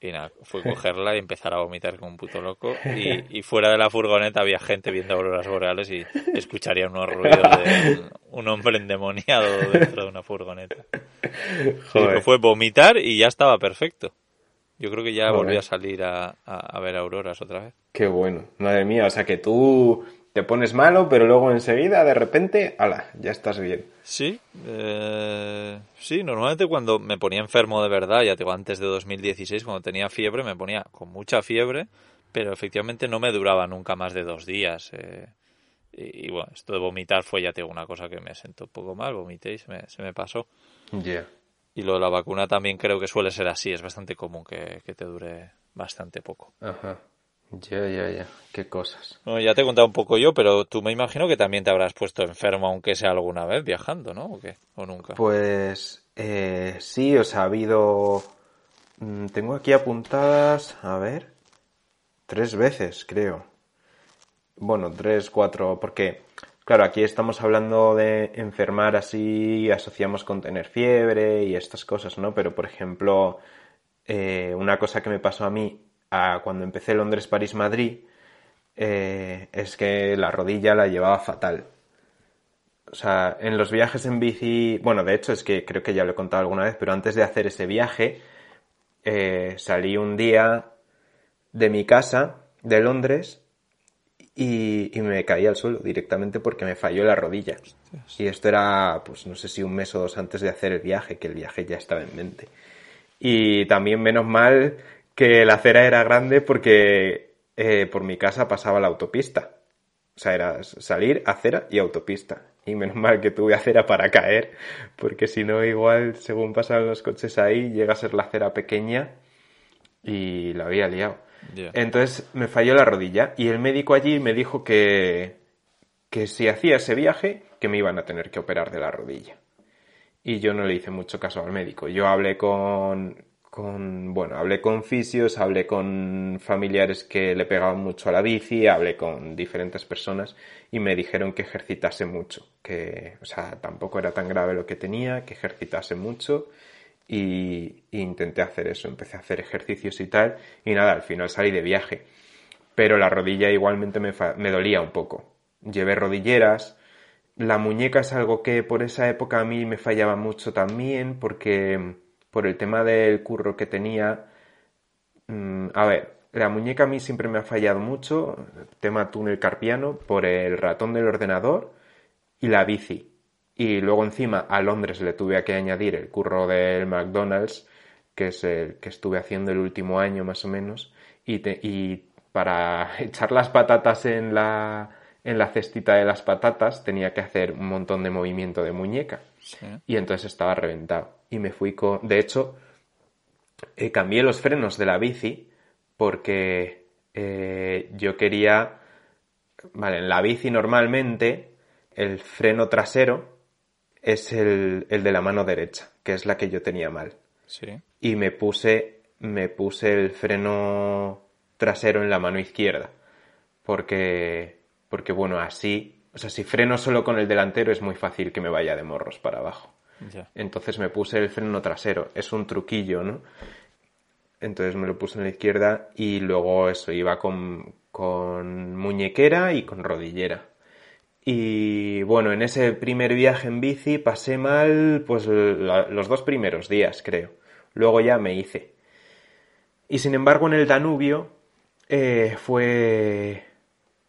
A: Y nada, fue cogerla y empezar a vomitar como un puto loco. Y, y fuera de la furgoneta había gente viendo auroras boreales y escucharía unos ruidos de un, un hombre endemoniado dentro de una furgoneta.
B: Joder.
A: fue vomitar y ya estaba perfecto. Yo creo que ya volví a salir a, a- a ver auroras otra vez.
B: Qué bueno, madre mía, o sea que tú te pones malo, pero luego enseguida, de repente, ala, ya estás bien.
A: Sí, eh, sí, normalmente cuando me ponía enfermo de verdad, ya te digo, antes de 2016, cuando tenía fiebre, me ponía con mucha fiebre, pero efectivamente no me duraba nunca más de dos días. eh, y, y bueno, esto de vomitar fue, ya te digo, una cosa que me sentó un poco mal, vomité y se me, se me pasó.
B: Ya.
A: Y lo de la vacuna también creo que suele ser así, es bastante común que, que te dure bastante poco.
B: Ajá. Ya, ya, ya. Qué cosas.
A: Bueno, ya te he contado un poco yo, pero tú me imagino que también te habrás puesto enfermo, aunque sea alguna vez viajando, ¿no? ¿O qué? ¿O nunca?
B: Pues eh, sí, o sea, ha habido... mm, Tengo aquí apuntadas, a ver, tres veces, creo. Bueno, tres, cuatro, porque, claro, aquí estamos hablando de enfermar así, asociamos con tener fiebre y estas cosas, ¿no? Pero, por ejemplo, eh, una cosa que me pasó a mí a cuando empecé Londres, París, Madrid, eh, es que la rodilla la llevaba fatal. O sea, en los viajes en bici, bueno, de hecho es que creo que ya lo he contado alguna vez, pero antes de hacer ese viaje, eh, salí un día de mi casa, de Londres, y, y me caí al suelo directamente porque me falló la rodilla. Y esto era, pues no sé si un mes o dos antes de hacer el viaje, que el viaje ya estaba en mente. Y también menos mal que la acera era grande porque eh, por mi casa pasaba la autopista. O sea, era salir, acera y autopista. Y menos mal que tuve acera para caer, porque si no, igual, según pasaban los coches ahí, llega a ser la acera pequeña y la había liado. Entonces me falló la rodilla y el médico allí me dijo que, que si hacía ese viaje que me iban a tener que operar de la rodilla. Y yo no le hice mucho caso al médico. Yo hablé con, con, bueno, hablé con fisios, hablé con familiares que le pegaban mucho a la bici, hablé con diferentes personas y me dijeron que ejercitase mucho, que, o sea, tampoco era tan grave lo que tenía, que ejercitase mucho y, intenté hacer eso, empecé a hacer ejercicios y tal y nada, al final salí de viaje. Pero la rodilla igualmente me, me dolía un poco. Llevé rodilleras, la muñeca es algo que por esa época a mí me fallaba mucho también porque por el tema del curro que tenía. Mm, a ver, la muñeca a mí siempre me ha fallado mucho, tema túnel carpiano, por el ratón del ordenador y la bici. Y luego encima a Londres le tuve que añadir el curro del McDonald's, que es el que estuve haciendo el último año más o menos, y, y para echar las patatas en la, en la cestita de las patatas tenía que hacer un montón de movimiento de muñeca. Y entonces estaba reventado. Y me fui con... De hecho, eh, cambié los frenos de la bici porque eh, yo quería... Vale, en la bici normalmente el freno trasero es el, el de la mano derecha, que es la que yo tenía mal.
A: Sí.
B: Y me puse, me puse el freno trasero en la mano izquierda. Porque, porque bueno, así o sea, si freno solo con el delantero es muy fácil que me vaya de morros para abajo. Entonces me puse el freno trasero. Es un truquillo, ¿no? Entonces me lo puse en la izquierda y luego eso, iba con, con muñequera y con rodillera. Y bueno, en ese primer viaje en bici pasé mal pues los dos primeros días, creo. Luego ya me hice. Y sin embargo en el Danubio eh, fue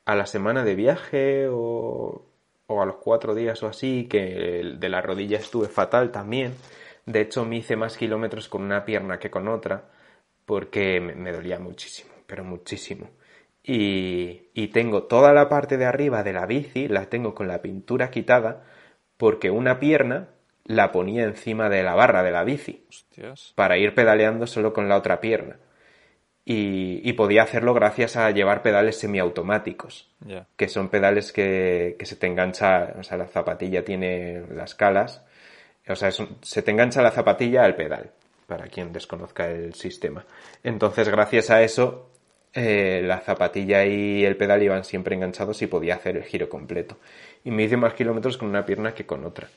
B: a la semana de viaje o, a los cuatro días o así, que de la rodilla estuve fatal también. De hecho, me hice más kilómetros con una pierna que con otra, porque me, dolía muchísimo, pero muchísimo. Y, y, tengo toda la parte de arriba de la bici, la tengo con la pintura quitada, porque una pierna la ponía encima de la barra de la bici, para ir pedaleando solo con la otra pierna y, podía hacerlo gracias a llevar pedales semiautomáticos, que son pedales que, se te engancha, o sea, la zapatilla tiene las calas, o sea, se te engancha la zapatilla al pedal, para quien desconozca el sistema. Entonces, gracias a eso, eh, la zapatilla y el pedal iban siempre enganchados y podía hacer el giro completo. Y me hice más kilómetros con una pierna que con otra.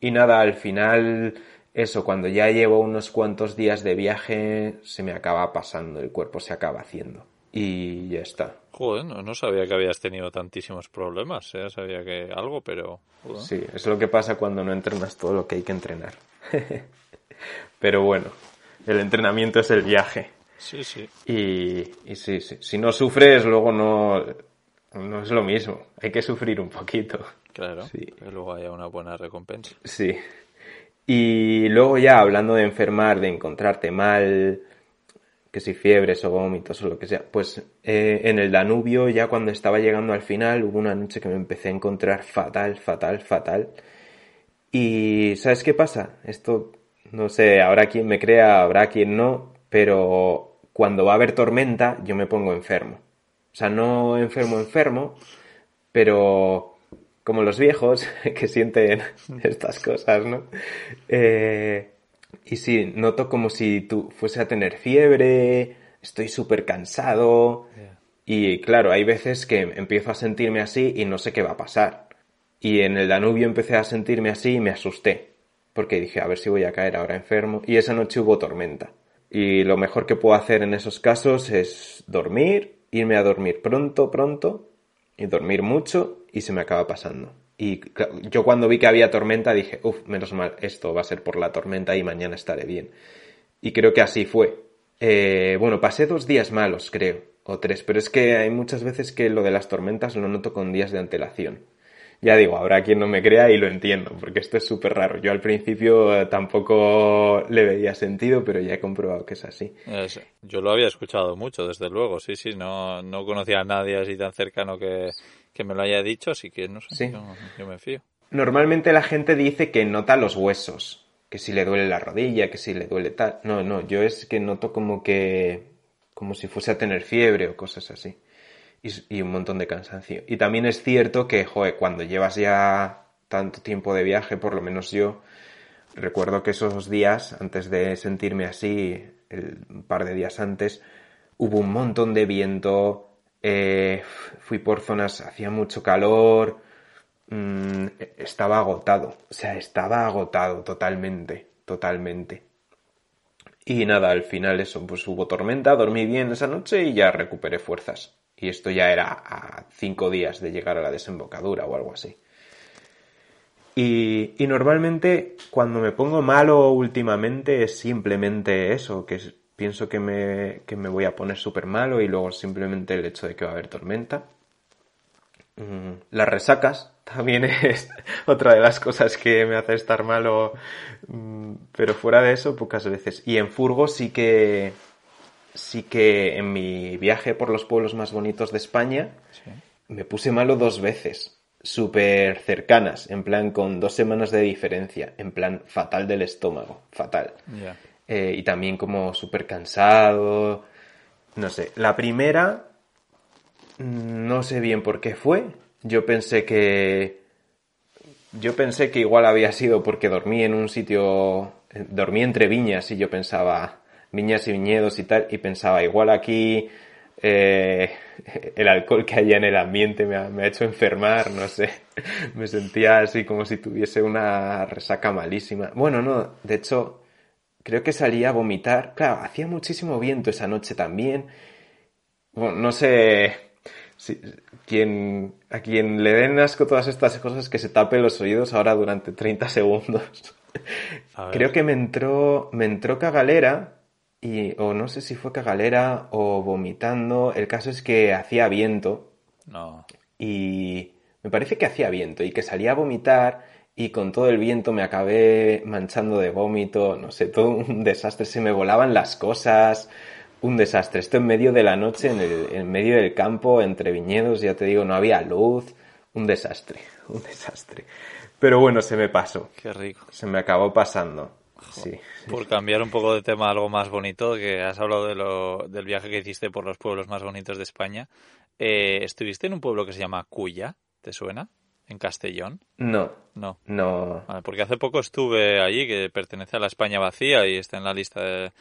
B: Y nada, al final eso, cuando ya llevo unos cuantos días de viaje, se me acaba pasando, el cuerpo se acaba haciendo. Y ya está.
A: Joder, no, sabía que habías tenido tantísimos problemas, ¿eh? sabía que algo, pero...
B: Sí, es lo que pasa cuando no entrenas todo lo que hay que entrenar. pero bueno, el entrenamiento es el viaje.
A: Sí, sí.
B: Y, y sí, sí, si no sufres, luego no, no es lo mismo. Hay que sufrir un poquito.
A: Claro, sí. que luego haya una buena recompensa.
B: Sí. Y luego ya hablando de enfermar, de encontrarte mal, que si fiebres o vómitos o lo que sea, pues eh, en el Danubio ya cuando estaba llegando al final hubo una noche que me empecé a encontrar fatal, fatal, fatal. Y ¿sabes qué pasa? Esto, no sé, habrá quien me crea, habrá quien no, pero cuando va a haber tormenta yo me pongo enfermo. O sea, no enfermo, enfermo, pero como los viejos que sienten estas cosas, ¿no? Eh, y sí, noto como si tú fuese a tener fiebre, estoy súper cansado. Y claro, hay veces que empiezo a sentirme así y no sé qué va a pasar. Y en el Danubio empecé a sentirme así y me asusté. Porque dije, a ver si voy a caer ahora enfermo. Y esa noche hubo tormenta. Y lo mejor que puedo hacer en esos casos es dormir, irme a dormir pronto, pronto, y dormir mucho y se me acaba pasando. Y yo cuando vi que había tormenta dije, uff, menos mal, esto va a ser por la tormenta y mañana estaré bien. Y creo que así fue. Eh, bueno, pasé dos días malos, creo, o tres, pero es que hay muchas veces que lo de las tormentas lo noto con días de antelación. Ya digo, habrá quien no me crea y lo entiendo, porque esto es súper raro. Yo al principio eh, tampoco le veía sentido, pero ya he comprobado que es así.
A: yo lo había escuchado mucho, desde luego, sí, sí, no, no conocía a nadie así tan cercano que, que me lo haya dicho, así que no sé, yo, me fío.
B: Normalmente la gente dice que nota los huesos, que si le duele la rodilla, que si le duele tal. No, no, yo es que noto como que, como si fuese a tener fiebre o cosas así. y, un montón de cansancio. Y también es cierto que, joder, cuando llevas ya tanto tiempo de viaje, por lo menos yo, recuerdo que esos días, antes de sentirme así, el, un par de días antes, hubo un montón de viento, eh, fui por zonas, hacía mucho calor, mm, estaba agotado, o sea, estaba agotado totalmente, totalmente. Y nada, al final eso, pues hubo tormenta, dormí bien esa noche y ya recuperé fuerzas. Y esto ya era a cinco días de llegar a la desembocadura o algo así. Y, normalmente cuando me pongo malo últimamente es simplemente eso, que pienso que me, que me voy a poner súper malo y luego simplemente el hecho de que va a haber tormenta. Mm, las resacas también es otra de las cosas que me hace estar malo, mm, pero fuera de eso pocas veces. Y en furgo sí que sí que en mi viaje por los pueblos más bonitos de España me puse malo dos veces, súper cercanas, en plan con dos semanas de diferencia, en plan fatal del estómago, fatal. Eh, y también como súper cansado, no sé. La primera, no sé bien por qué fue. Yo pensé que... Yo pensé que igual había sido porque dormí en un sitio... Dormí entre viñas y yo pensaba, viñas y viñedos y tal, y pensaba, igual aquí eh, el alcohol que hay en el ambiente me ha, hecho enfermar, no sé, me sentía así como si tuviese una resaca malísima. Bueno, no, de hecho, creo que salía a vomitar, claro, hacía muchísimo viento esa noche también, bueno, no sé, si, quien, a quien le den asco todas estas cosas que se tape los oídos ahora durante 30 segundos. Creo que me entró, me entró cagalera y, o no sé si fue cagalera o vomitando. El caso es que hacía viento.
A: No.
B: Y me parece que hacía viento y que salía a vomitar y con todo el viento me acabé manchando de vómito. No sé, todo un desastre. Se me volaban las cosas. Un desastre. Esto en medio de la noche, en, el, en medio del campo, entre viñedos, ya te digo, no había luz. Un desastre, un desastre. Pero bueno, se me pasó.
A: Qué rico.
B: Se me acabó pasando. Sí.
A: Por cambiar un poco de tema algo más bonito, que has hablado de lo, del viaje que hiciste por los pueblos más bonitos de España. Eh, ¿Estuviste en un pueblo que se llama Cuya? ¿Te suena? ¿En Castellón?
B: No.
A: No.
B: No.
A: porque hace poco estuve allí, que pertenece a la España vacía y está en la lista de,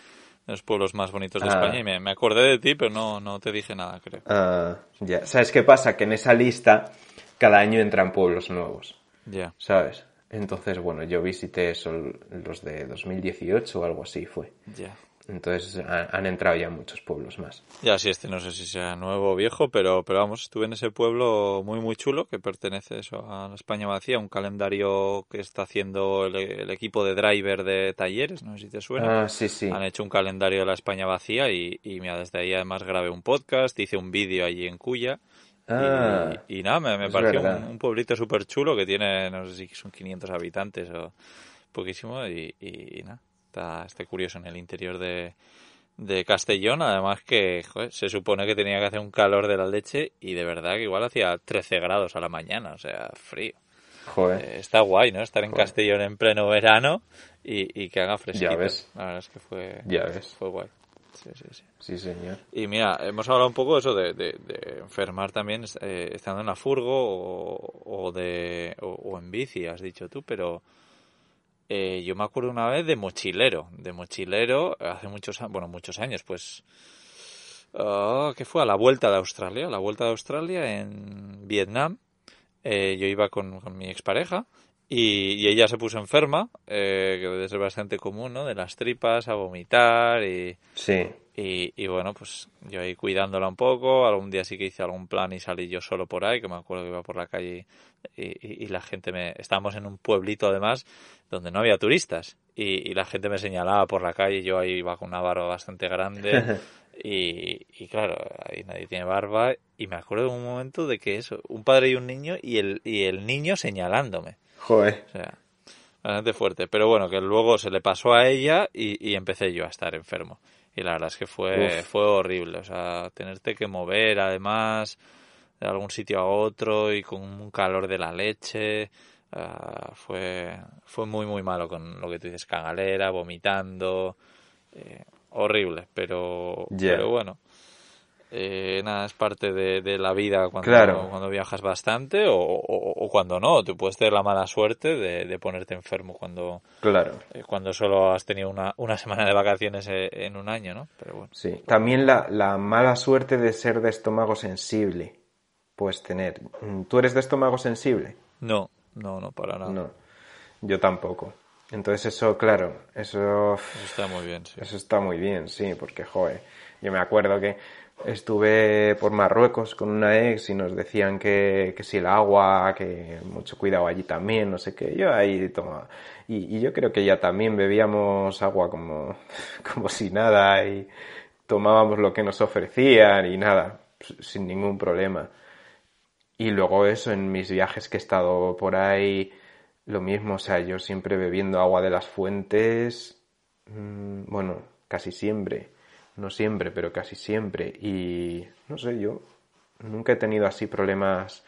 A: los pueblos más bonitos de ah. España y me, me, acordé de ti, pero no, no te dije nada, creo.
B: Ah, ya. ¿Sabes qué pasa? Que en esa lista cada año entran pueblos nuevos.
A: Ya.
B: ¿Sabes? Entonces, bueno, yo visité eso, los de 2018 o algo así fue.
A: Ya.
B: Entonces han, entrado ya muchos pueblos más.
A: Ya, sí, este no sé si sea nuevo o viejo, pero, pero vamos, estuve en ese pueblo muy, muy chulo que pertenece eso, a la España Vacía, un calendario que está haciendo el, equipo de driver de talleres, no sé si te suena.
B: Ah, sí, sí.
A: Han hecho un calendario de la España Vacía y, y mira, desde ahí además grabé un podcast, hice un vídeo allí en Cuya
B: Ah,
A: y, nada, me, pareció un, pueblito súper chulo que tiene, no sé si son 500 habitantes o poquísimo y, nada, está, está, curioso en el interior de, de Castellón, además que se supone que tenía que hacer un calor de la leche y de verdad que igual hacía 13 grados a la mañana, o sea, frío.
B: Joder.
A: Eh, está guay, ¿no? Estar en Castellón en pleno verano y, y que haga fresquito.
B: Ya ves.
A: La verdad es que fue,
B: ya ves.
A: fue guay. Sí, sí, sí.
B: Sí, señor.
A: Y mira, hemos hablado un poco de eso, de, de, enfermar también eh, estando en la furgo o, de, o, en bici, has dicho tú, pero eh, yo me acuerdo una vez de mochilero, de mochilero hace muchos bueno, muchos años, pues, uh, que fue a la vuelta de Australia, a la vuelta de Australia en Vietnam. Eh, yo iba con, con mi expareja y, ella se puso enferma, eh, que debe ser bastante común, ¿no? De las tripas, a vomitar y...
B: Sí.
A: Y, bueno, pues yo ahí cuidándola un poco, algún día sí que hice algún plan y salí yo solo por ahí, que me acuerdo que iba por la calle y, la gente me... Estábamos en un pueblito además donde no había turistas y, la gente me señalaba por la calle, yo ahí iba con una barba bastante grande y, y claro, ahí nadie tiene barba y me acuerdo de un momento de que eso, un padre y un niño y el, y el niño señalándome.
B: Joder.
A: O sea, bastante fuerte. Pero bueno, que luego se le pasó a ella y, empecé yo a estar enfermo. Y la verdad es que fue, fue horrible. O sea, tenerte que mover además de algún sitio a otro y con un calor de la leche. Ah, fue, fue muy, muy malo con lo que tú dices, cagalera, vomitando. Eh, horrible, pero, pero bueno. eh, nada, es parte de, la vida cuando, cuando viajas bastante o, cuando no. Tú puedes tener la mala suerte de, ponerte enfermo cuando,
B: claro.
A: Eh, cuando solo has tenido una, una semana de vacaciones eh, en un año, ¿no? Pero bueno.
B: Sí, también la, la mala suerte de ser de estómago sensible puedes tener. ¿Tú eres de estómago sensible?
A: No, no, no, para nada.
B: No, yo tampoco. Entonces eso, claro, eso...
A: Eso está muy bien, sí.
B: Eso está muy bien, sí, porque, joder, yo me acuerdo que Estuve por Marruecos con una ex y nos decían que, que si el agua, que mucho cuidado allí también, no sé qué. Yo ahí tomaba. Y, yo creo que ya también bebíamos agua como, como si nada y tomábamos lo que nos ofrecían y nada, sin ningún problema. Y luego eso, en mis viajes que he estado por ahí, lo mismo, o sea, yo siempre bebiendo agua de las fuentes, mm, bueno, casi siempre no siempre, pero casi siempre. Y no sé, yo nunca he tenido así problemas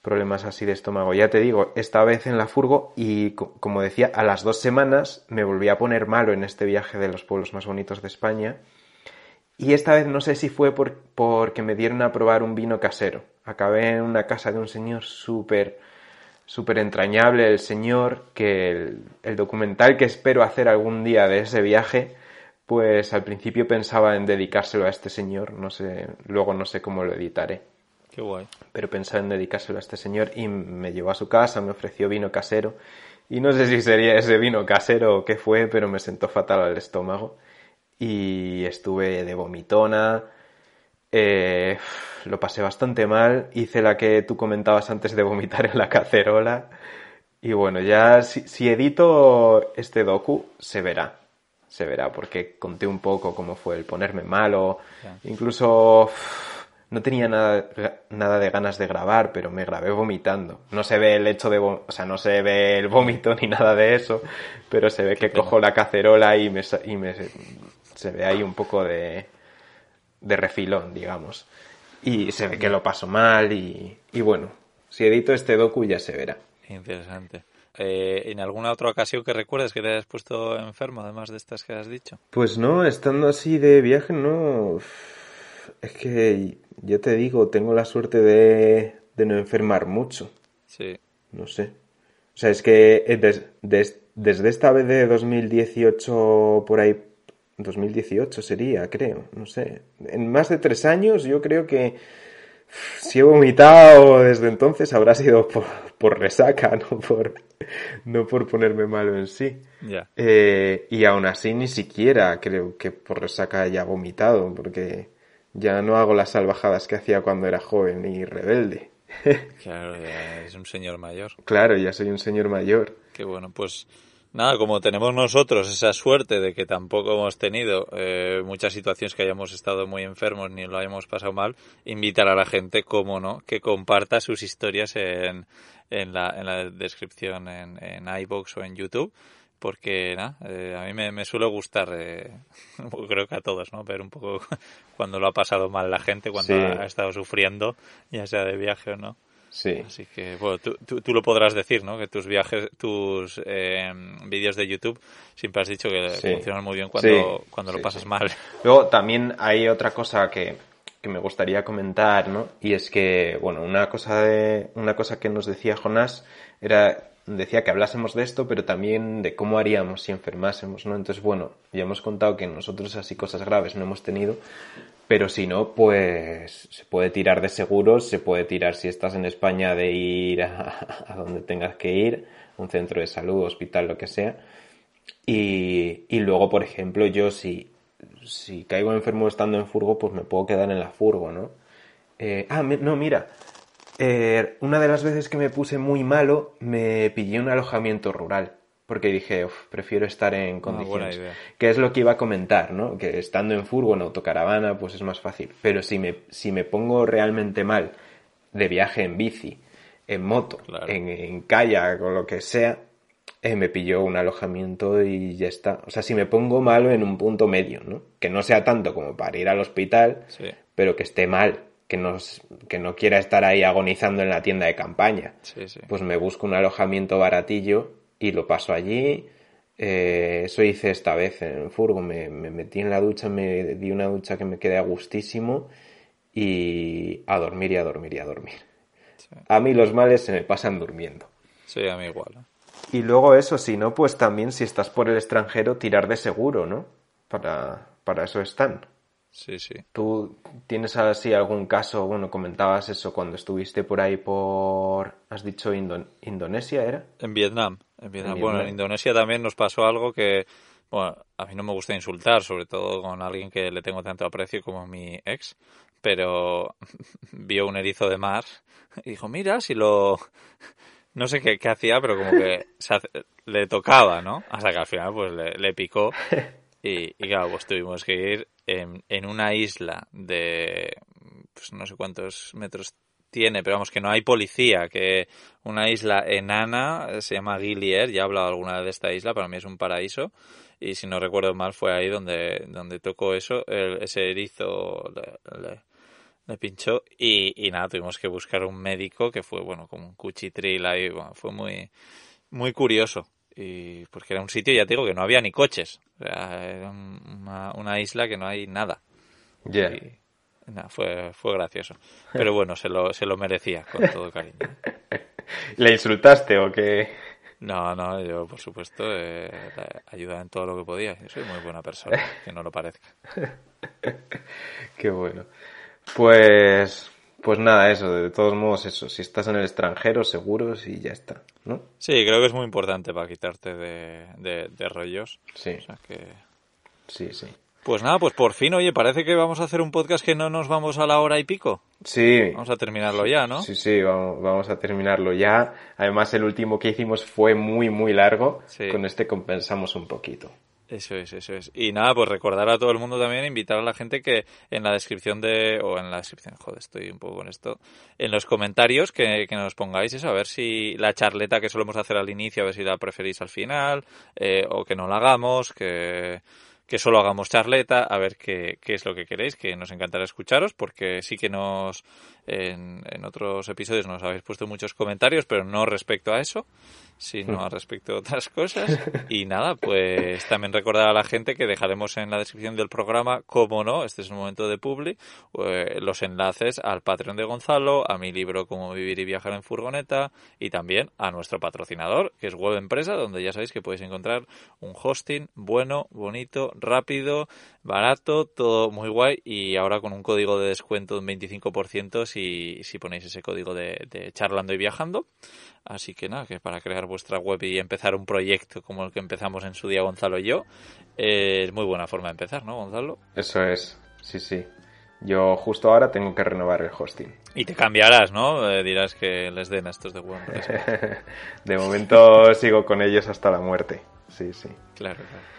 B: problemas así de estómago. Ya te digo, esta vez en la furgo y como decía, a las dos semanas me volví a poner malo en este viaje de los pueblos más bonitos de España. Y esta vez no sé si fue por, porque me dieron a probar un vino casero. Acabé en una casa de un señor súper, súper entrañable, el señor, que el, el documental que espero hacer algún día de ese viaje pues al principio pensaba en dedicárselo a este señor, no sé, luego no sé cómo lo editaré.
A: Qué guay.
B: Pero pensaba en dedicárselo a este señor y me llevó a su casa, me ofreció vino casero y no sé si sería ese vino casero o qué fue, pero me sentó fatal al estómago y estuve de vomitona, eh, lo pasé bastante mal, hice la que tú comentabas antes de vomitar en la cacerola. Y bueno, ya si edito este docu se verá se verá, porque conté un poco cómo fue el ponerme malo, incluso no tenía nada, nada de ganas de grabar, pero me grabé vomitando. No se ve el hecho de, o sea, no se ve el vómito ni nada de eso, pero se ve que cojo la cacerola y me, y me se ve ahí un poco de, de refilón, digamos. Y se ve que lo paso mal y, y bueno, si edito este docu ya se verá.
A: Interesante. Eh, ¿En alguna otra ocasión que recuerdes que te hayas puesto enfermo, además de estas que has dicho?
B: Pues no, estando así de viaje, no. Es que, yo te digo, tengo la suerte de, no enfermar mucho.
A: Sí.
B: No sé. O sea, es que desde esta vez de 2018 por ahí 2018 sería, creo, no sé. En más de tres años yo creo que si he vomitado desde entonces habrá sido por, resaca, no por, no por ponerme malo en sí. Eh, y aún así ni siquiera creo que por resaca haya vomitado, porque ya no hago las salvajadas que hacía cuando era joven y rebelde.
A: claro, ya es un señor mayor.
B: Claro, ya soy un señor mayor.
A: Qué bueno, pues Nada, como tenemos nosotros esa suerte de que tampoco hemos tenido eh, muchas situaciones que hayamos estado muy enfermos ni lo hayamos pasado mal, invitar a la gente, como no, que comparta sus historias en, en, la, en la descripción en, en iBox o en YouTube porque nada, eh, a mí me, suele gustar, eh, creo que a todos, ¿no? Ver un poco cuando lo ha pasado mal la gente, cuando ha, estado sufriendo, ya sea de viaje o no.
B: Sí.
A: Así que, bueno, tú, tú, lo podrás decir, ¿no? Que tus viajes, tus eh, vídeos de YouTube siempre has dicho que funcionan muy bien cuando, cuando lo pasas mal.
B: Luego también hay otra cosa que, que me gustaría comentar, ¿no? Y es que, bueno, una cosa de, una cosa que nos decía Jonás era decía que hablásemos de esto, pero también de cómo haríamos si enfermásemos, ¿no? Entonces, bueno, ya hemos contado que nosotros así cosas graves no hemos tenido, pero si no, pues se puede tirar de seguros, se puede tirar si estás en España de ir a, donde tengas que ir, un centro de salud, hospital, lo que sea. Y, y luego, por ejemplo, yo si, si caigo enfermo estando en furgo, pues me puedo quedar en la furgo, ¿no? Eh, ah, no, mira, eh, una de las veces que me puse muy malo, me pillé un alojamiento rural. Porque dije, prefiero estar en condiciones. Que es lo que iba a comentar, ¿no? Que estando en furgo, en autocaravana, pues es más fácil. Pero si me, si me pongo realmente mal de viaje en bici, en moto, en, en kayak o lo que sea, eh, me pilló un alojamiento y ya está. O sea, si me pongo malo en un punto medio, ¿no? Que no sea tanto como para ir al hospital, pero que esté mal que no, que no quiera estar ahí agonizando en la tienda de campaña. Pues me busco un alojamiento baratillo y lo paso allí. Eh, eso hice esta vez en el furgo. Me, me, metí en la ducha, me di una ducha que me quedé a gustísimo y a dormir y a dormir y a dormir. A mí los males se me pasan durmiendo.
A: Sí, a mí igual. ¿eh?
B: Y luego eso, si no, pues también si estás por el extranjero, tirar de seguro, ¿no? Para, para eso están.
A: Sí, sí.
B: ¿Tú tienes así algún caso? Bueno, comentabas eso cuando estuviste por ahí por. ¿Has dicho Indonesia, era?
A: En Vietnam. En Vietnam. Bueno, en Indonesia también nos pasó algo que. Bueno, a mí no me gusta insultar, sobre todo con alguien que le tengo tanto aprecio como mi ex, pero vio un erizo de mar y dijo, mira, si lo... No sé qué, hacía, pero como que le tocaba, ¿no? Hasta que al final pues le, picó y, y, claro, pues tuvimos que ir en, en una isla de pues no sé cuántos metros tiene, pero vamos, que no hay policía, que una isla enana se llama Gilier, ya he hablado alguna vez de esta isla, para mí es un paraíso, y si no recuerdo mal fue ahí donde, donde tocó eso, ese erizo le, le, pinchó, y, y, nada, tuvimos que buscar un médico que fue, bueno, como un cuchitril ahí, bueno, fue muy, muy curioso, y porque era un sitio, ya te digo, que no había ni coches, era una, una isla que no hay nada.
B: ya
A: fue, fue gracioso. Pero bueno, se lo, se lo merecía con todo cariño.
B: ¿Le insultaste o qué?
A: No, no, yo por supuesto eh, ayudaba en todo lo que podía. Yo soy muy buena persona, que no lo parezca.
B: Qué bueno. Pues, pues nada, eso, de todos modos, eso. Si estás en el extranjero, seguros y ya está, ¿no?
A: Sí, creo que es muy importante para quitarte de, de, de rollos.
B: Sí.
A: O sea que...
B: Sí, sí.
A: Pues nada, pues por fin, oye, parece que vamos a hacer un podcast que no nos vamos a la hora y pico.
B: Sí.
A: Vamos a terminarlo ya, ¿no?
B: Sí, sí, vamos, a terminarlo ya. Además, el último que hicimos fue muy, muy largo. Con este compensamos un poquito.
A: Eso es, eso es. Y nada, pues recordar a todo el mundo también, invitar a la gente que en la descripción de, o en la descripción, joder, estoy un poco con esto, en los comentarios que, que nos pongáis eso, a ver si la charleta que solemos hacer al inicio, a ver si la preferís al final, eh, o que no la hagamos, que que solo hagamos charleta, a ver qué, qué, es lo que queréis, que nos encantará escucharos, porque sí que nos en, en, otros episodios nos habéis puesto muchos comentarios, pero no respecto a eso, sino respecto a otras cosas. Y nada, pues también recordar a la gente que dejaremos en la descripción del programa, como no, este es un momento de publi, eh, los enlaces al Patreon de Gonzalo, a mi libro Cómo vivir y viajar en furgoneta y también a nuestro patrocinador, que es Web Empresa, donde ya sabéis que podéis encontrar un hosting bueno, bonito, rápido, barato, todo muy guay y ahora con un código de descuento de un 25% si, si ponéis ese código de, de charlando y viajando. Así que nada, que para crear vuestra web y empezar un proyecto como el que empezamos en su día Gonzalo y yo, eh, es muy buena forma de empezar, ¿no, Gonzalo?
B: Eso es, sí, sí. Yo justo ahora tengo que renovar el hosting.
A: Y te cambiarás, ¿no? Eh, dirás que les den a estos de WordPress.
B: de momento sigo con ellos hasta la muerte. Sí, sí.
A: Claro, claro.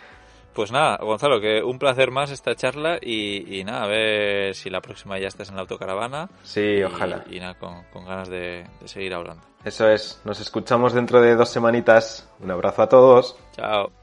A: Pues nada, Gonzalo, que un placer más esta charla y, nada, a ver si la próxima ya estás en la autocaravana.
B: Sí, ojalá.
A: Y nada, con, ganas de, de seguir hablando.
B: Eso es, nos escuchamos dentro de dos semanitas. Un abrazo a todos.
A: Chao.